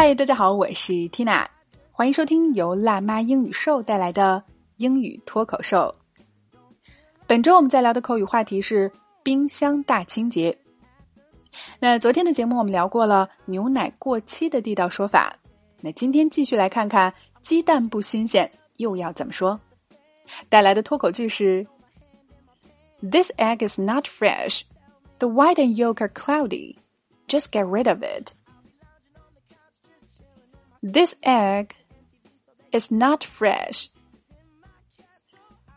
嗨，大家好，我是 Tina，欢迎收听由辣妈英语秀带来的英语脱口秀。本周我们在聊的口语话题是冰箱大清洁。那昨天的节目我们聊过了牛奶过期的地道说法，那今天继续来看看鸡蛋不新鲜又要怎么说。带来的脱口句是：This egg is not fresh. The white and yolk are cloudy. Just get rid of it. This egg is not fresh.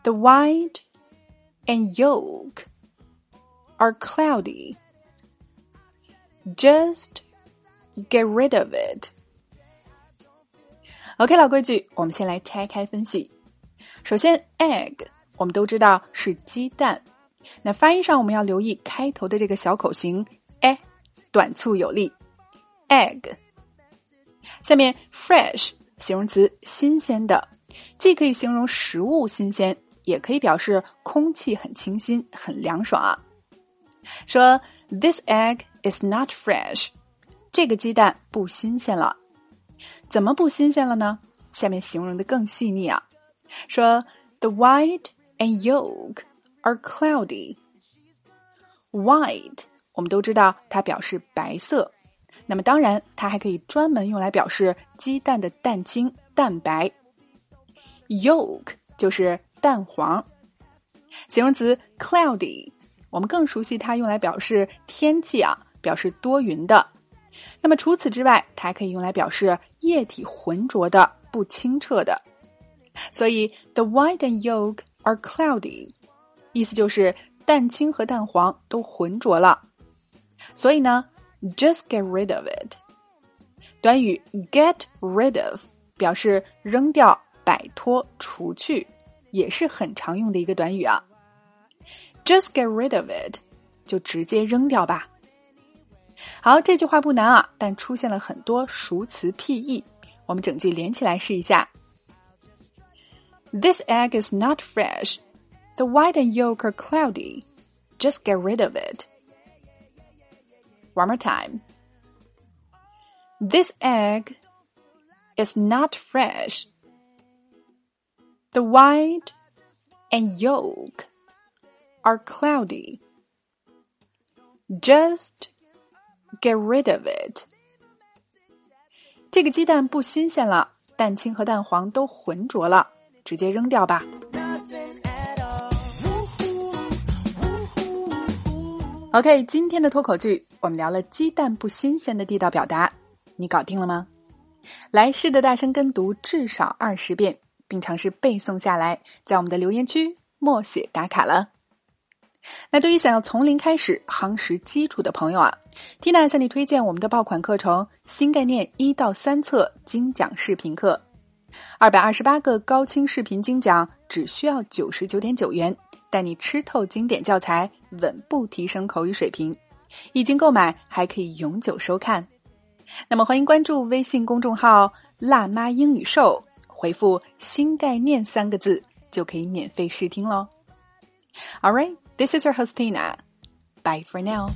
The white and yolk are cloudy. Just get rid of it. OK，老规矩，我们先来拆开分析。首先，egg 我们都知道是鸡蛋，那发音上我们要留意开头的这个小口型 e，短促有力。egg。 下面，fresh 形容词，新鲜的，既可以形容食物新鲜，也可以表示空气很清新、很凉爽啊。说 This egg is not fresh，这个鸡蛋不新鲜了。怎么不新鲜了呢？下面形容的更细腻啊。说 The white and yolk are cloudy。White 我们都知道它表示白色。那么当然，它还可以专门用来表示鸡蛋的蛋清、蛋白。Yolk 就是蛋黄。形容词 cloudy，我们更熟悉它用来表示天气啊，表示多云的。那么除此之外，它还可以用来表示液体浑浊的、不清澈的。所以 the white and yolk are cloudy，意思就是蛋清和蛋黄都浑浊了。所以呢。Just get rid of it。短语 get rid of 表示扔掉、摆脱、除去，也是很常用的一个短语啊。Just get rid of it，就直接扔掉吧。好，这句话不难啊，但出现了很多熟词僻义，我们整句连起来试一下。This egg is not fresh. The white and yolk are cloudy. Just get rid of it. One more time. This egg is not fresh. The white and yolk are cloudy. Just get rid of it. 这个鸡蛋不新鲜了，蛋清和蛋黄都浑浊了，直接扔掉吧。 OK，今天的脱口剧我们聊了鸡蛋不新鲜的地道表达，你搞定了吗？来试着大声跟读至少二十遍，并尝试背诵下来，在我们的留言区默写打卡了。那对于想要从零开始夯实基础的朋友啊，Tina 向你推荐我们的爆款课程《新概念一到三册精讲视频课》，二百二十八个高清视频精讲，只需要九十九点九元。带你吃透经典教材，稳步提升口语水平。已经购买还可以永久收看。那么欢迎关注微信公众号“辣妈英语秀”，回复“新概念”三个字就可以免费试听喽。All right, this is your host Tina. Bye for now.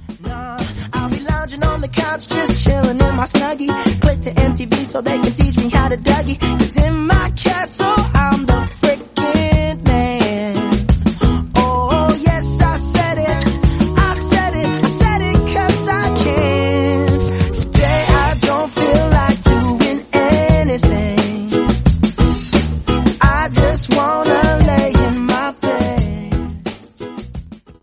lounging on the couch, just chilling in my snuggie. Click to MTV so they can teach me how to Dougie. Cause in my castle,